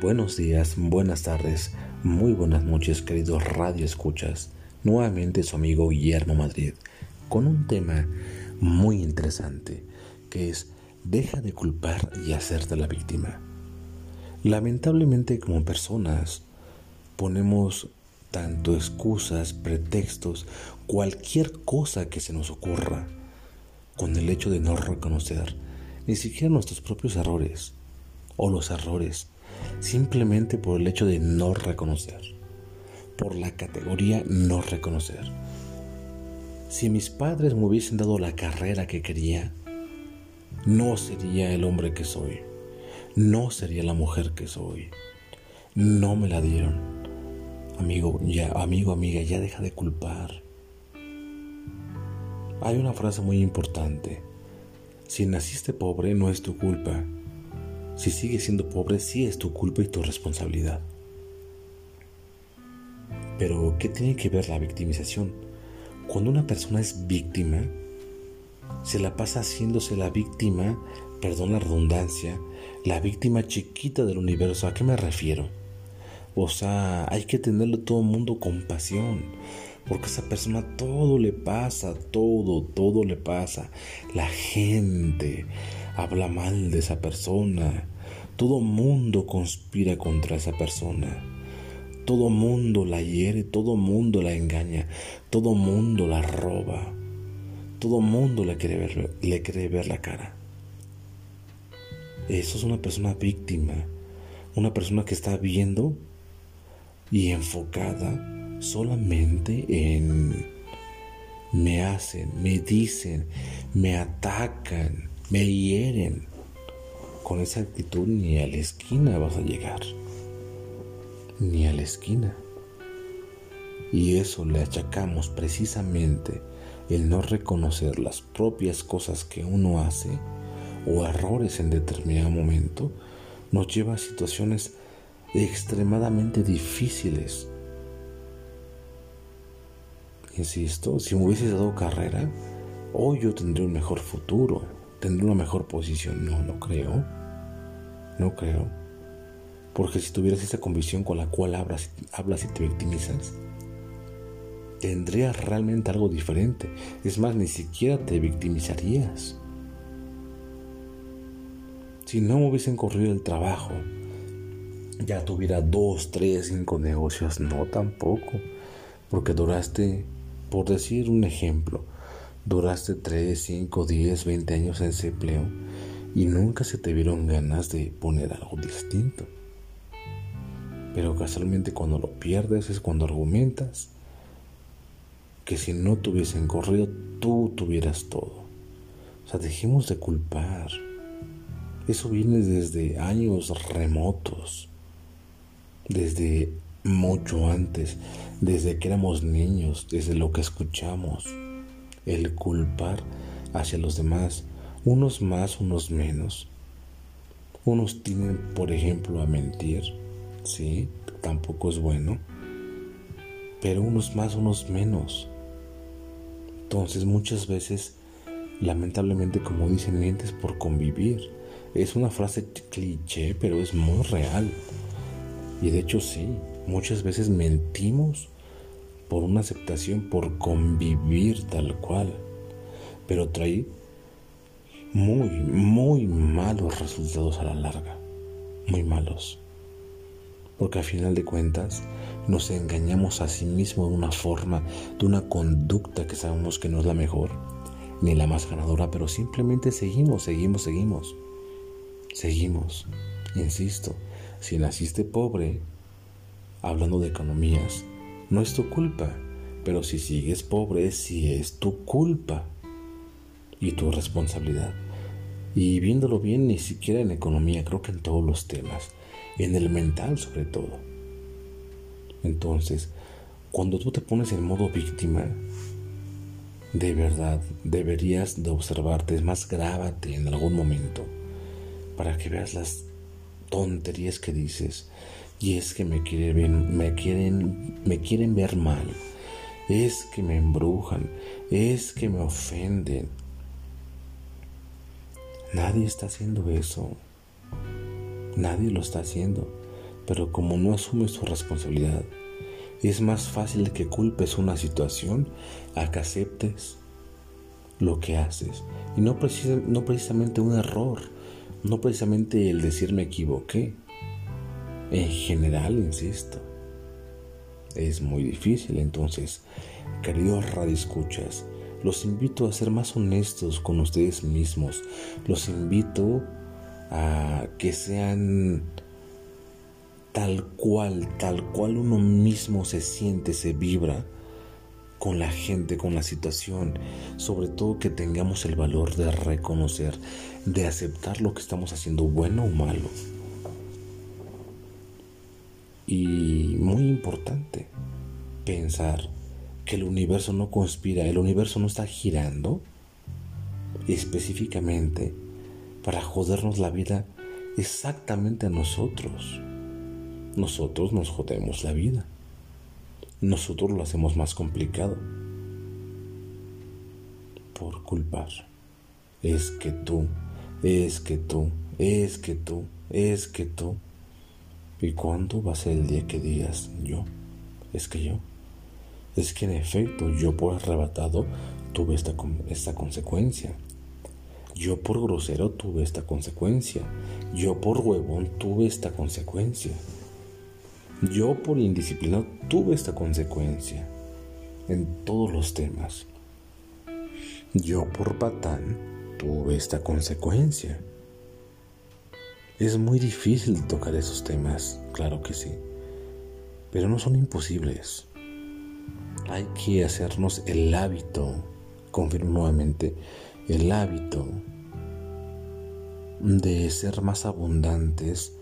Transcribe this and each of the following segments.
Buenos días, buenas tardes, muy buenas noches, queridos radio escuchas. Nuevamente su amigo Guillermo Madrid con un tema muy interesante que es deja de culpar y hacerte la víctima. Lamentablemente como personas ponemos tanto excusas, pretextos, cualquier cosa que se nos ocurra con el hecho de no reconocer ni siquiera nuestros propios errores o los errores simplemente por el hecho de no reconocer, por la categoría no reconocer. Si mis padres me hubiesen dado la carrera que quería, no sería el hombre que soy, no sería la mujer que soy. No me la dieron. Amigo, ya, amigo, amiga, ya deja de culpar. Hay una frase muy importante. Si naciste pobre no es tu culpa, si sigues siendo pobre, sí es tu culpa y tu responsabilidad. Pero, ¿qué tiene que ver la victimización? Cuando una persona es víctima, se la pasa haciéndose la víctima, perdón la redundancia, la víctima chiquita del universo. ¿A qué me refiero? O sea, hay que tenerle todo el mundo compasión, porque a esa persona todo le pasa, todo, todo le pasa. La gente, habla mal de esa persona. Todo mundo conspira contra esa persona. Todo mundo la hiere, todo mundo la engaña, todo mundo la roba. Todo mundo le quiere ver, le quiere ver la cara. Eso es una persona víctima, una persona que está viendo y enfocada solamente en me hacen, me dicen, me atacan, me hieren. Con esa actitud ni a la esquina vas a llegar. Ni a la esquina. Y eso le achacamos precisamente el no reconocer las propias cosas que uno hace o errores en determinado momento nos lleva a situaciones extremadamente difíciles. Insisto, si me hubiese dado carrera, hoy yo tendría un mejor futuro tendré una mejor posición. No, no creo. No creo. Porque si tuvieras esa convicción con la cual hablas, hablas y te victimizas, tendrías realmente algo diferente. Es más, ni siquiera te victimizarías. Si no me hubiesen corrido el trabajo, ya tuviera dos, tres, cinco negocios. No, tampoco. Porque duraste, por decir un ejemplo, Duraste 3, 5, 10, 20 años en ese empleo y nunca se te vieron ganas de poner algo distinto. Pero casualmente cuando lo pierdes es cuando argumentas que si no te hubiesen corrido tú tuvieras todo. O sea, dejemos de culpar. Eso viene desde años remotos, desde mucho antes, desde que éramos niños, desde lo que escuchamos el culpar hacia los demás, unos más, unos menos. Unos tienen, por ejemplo, a mentir, sí, tampoco es bueno, pero unos más, unos menos. Entonces muchas veces, lamentablemente, como dicen, mientes por convivir. Es una frase cliché, pero es muy real. Y de hecho sí, muchas veces mentimos por una aceptación, por convivir tal cual, pero trae muy, muy malos resultados a la larga, muy malos. Porque al final de cuentas nos engañamos a sí mismos de una forma, de una conducta que sabemos que no es la mejor, ni la más ganadora, pero simplemente seguimos, seguimos, seguimos. Seguimos. Insisto, si naciste pobre, hablando de economías, no es tu culpa, pero si sigues pobre, sí es tu culpa y tu responsabilidad. Y viéndolo bien, ni siquiera en economía, creo que en todos los temas, en el mental sobre todo. Entonces, cuando tú te pones en modo víctima, de verdad deberías de observarte, es más, grábate en algún momento para que veas las tonterías que dices y es que me quieren, me quieren, me quieren ver mal, es que me embrujan, es que me ofenden. Nadie está haciendo eso. Nadie lo está haciendo. Pero como no asumes tu responsabilidad, es más fácil que culpes una situación a que aceptes lo que haces. Y no, no precisamente un error, no precisamente el decir me equivoqué. En general, insisto, es muy difícil. Entonces, queridos radioescuchas, los invito a ser más honestos con ustedes mismos. Los invito a que sean tal cual, tal cual uno mismo se siente, se vibra con la gente, con la situación. Sobre todo que tengamos el valor de reconocer, de aceptar lo que estamos haciendo, bueno o malo. Y muy importante, pensar que el universo no conspira, el universo no está girando específicamente para jodernos la vida exactamente a nosotros. Nosotros nos jodemos la vida. Nosotros lo hacemos más complicado. Por culpar. Es que tú, es que tú, es que tú, es que tú. ¿Y cuándo va a ser el día que digas yo? Es que yo es que en efecto yo por arrebatado tuve esta, esta consecuencia. Yo por grosero tuve esta consecuencia. Yo por huevón tuve esta consecuencia. Yo por indisciplinado tuve esta consecuencia. En todos los temas. Yo por patán tuve esta consecuencia. Es muy difícil tocar esos temas, claro que sí. Pero no son imposibles hay que hacernos el hábito, confirmo nuevamente, el hábito de ser más abundantes,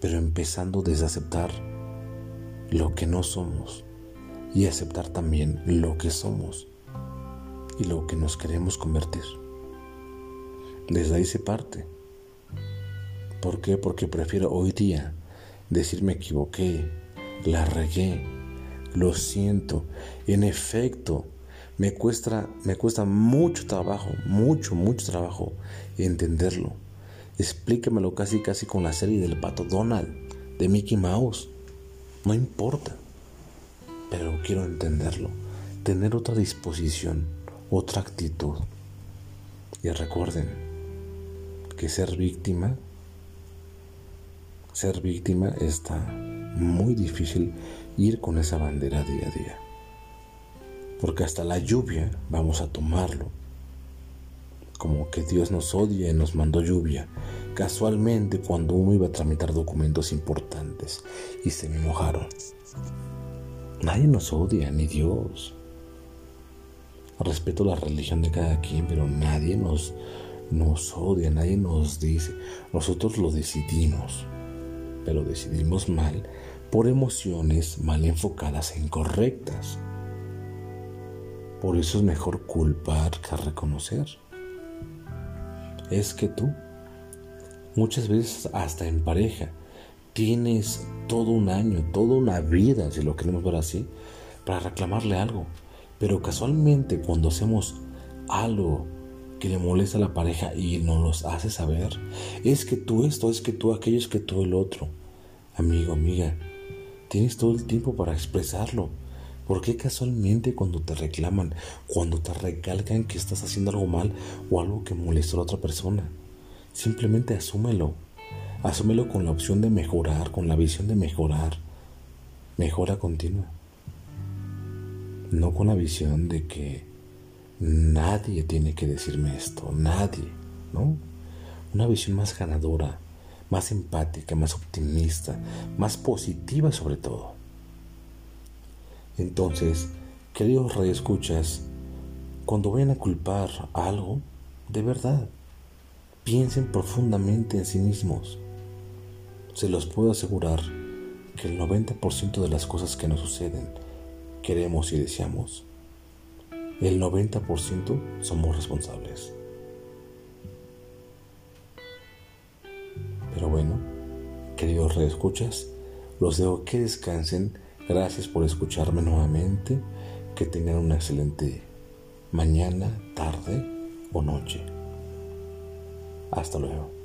pero empezando desde aceptar lo que no somos y aceptar también lo que somos y lo que nos queremos convertir. Desde ahí se parte. ¿Por qué? Porque prefiero hoy día decir me equivoqué, la regué, lo siento. En efecto, me cuesta, me cuesta mucho trabajo, mucho, mucho trabajo entenderlo. Explíquemelo casi, casi con la serie del pato Donald, de Mickey Mouse. No importa, pero quiero entenderlo, tener otra disposición, otra actitud. Y recuerden que ser víctima, ser víctima está muy difícil ir con esa bandera día a día. Porque hasta la lluvia vamos a tomarlo. Como que Dios nos odia y nos mandó lluvia. Casualmente cuando uno iba a tramitar documentos importantes y se me mojaron. Nadie nos odia, ni Dios. Respeto la religión de cada quien, pero nadie nos, nos odia, nadie nos dice. Nosotros lo decidimos, pero decidimos mal por emociones mal enfocadas e incorrectas. Por eso es mejor culpar que reconocer. Es que tú, muchas veces hasta en pareja, tienes todo un año, toda una vida, si lo queremos ver así, para reclamarle algo. Pero casualmente cuando hacemos algo que le molesta a la pareja y nos los hace saber, es que tú esto, es que tú aquello, es que tú el otro. Amigo, amiga, Tienes todo el tiempo para expresarlo. ¿Por qué casualmente cuando te reclaman, cuando te recalcan que estás haciendo algo mal o algo que molestó a la otra persona? Simplemente asúmelo. Asúmelo con la opción de mejorar, con la visión de mejorar. Mejora continua. No con la visión de que nadie tiene que decirme esto, nadie, ¿no? Una visión más ganadora, más empática, más optimista, más positiva sobre todo. Entonces, queridos escuchas, cuando vayan a culpar algo, de verdad, piensen profundamente en sí mismos. Se los puedo asegurar que el 90% de las cosas que nos suceden, queremos y deseamos, el 90% somos responsables. Pero bueno, queridos reescuchas, los dejo que descansen. Gracias por escucharme nuevamente. Que tengan una excelente mañana, tarde o noche. Hasta luego.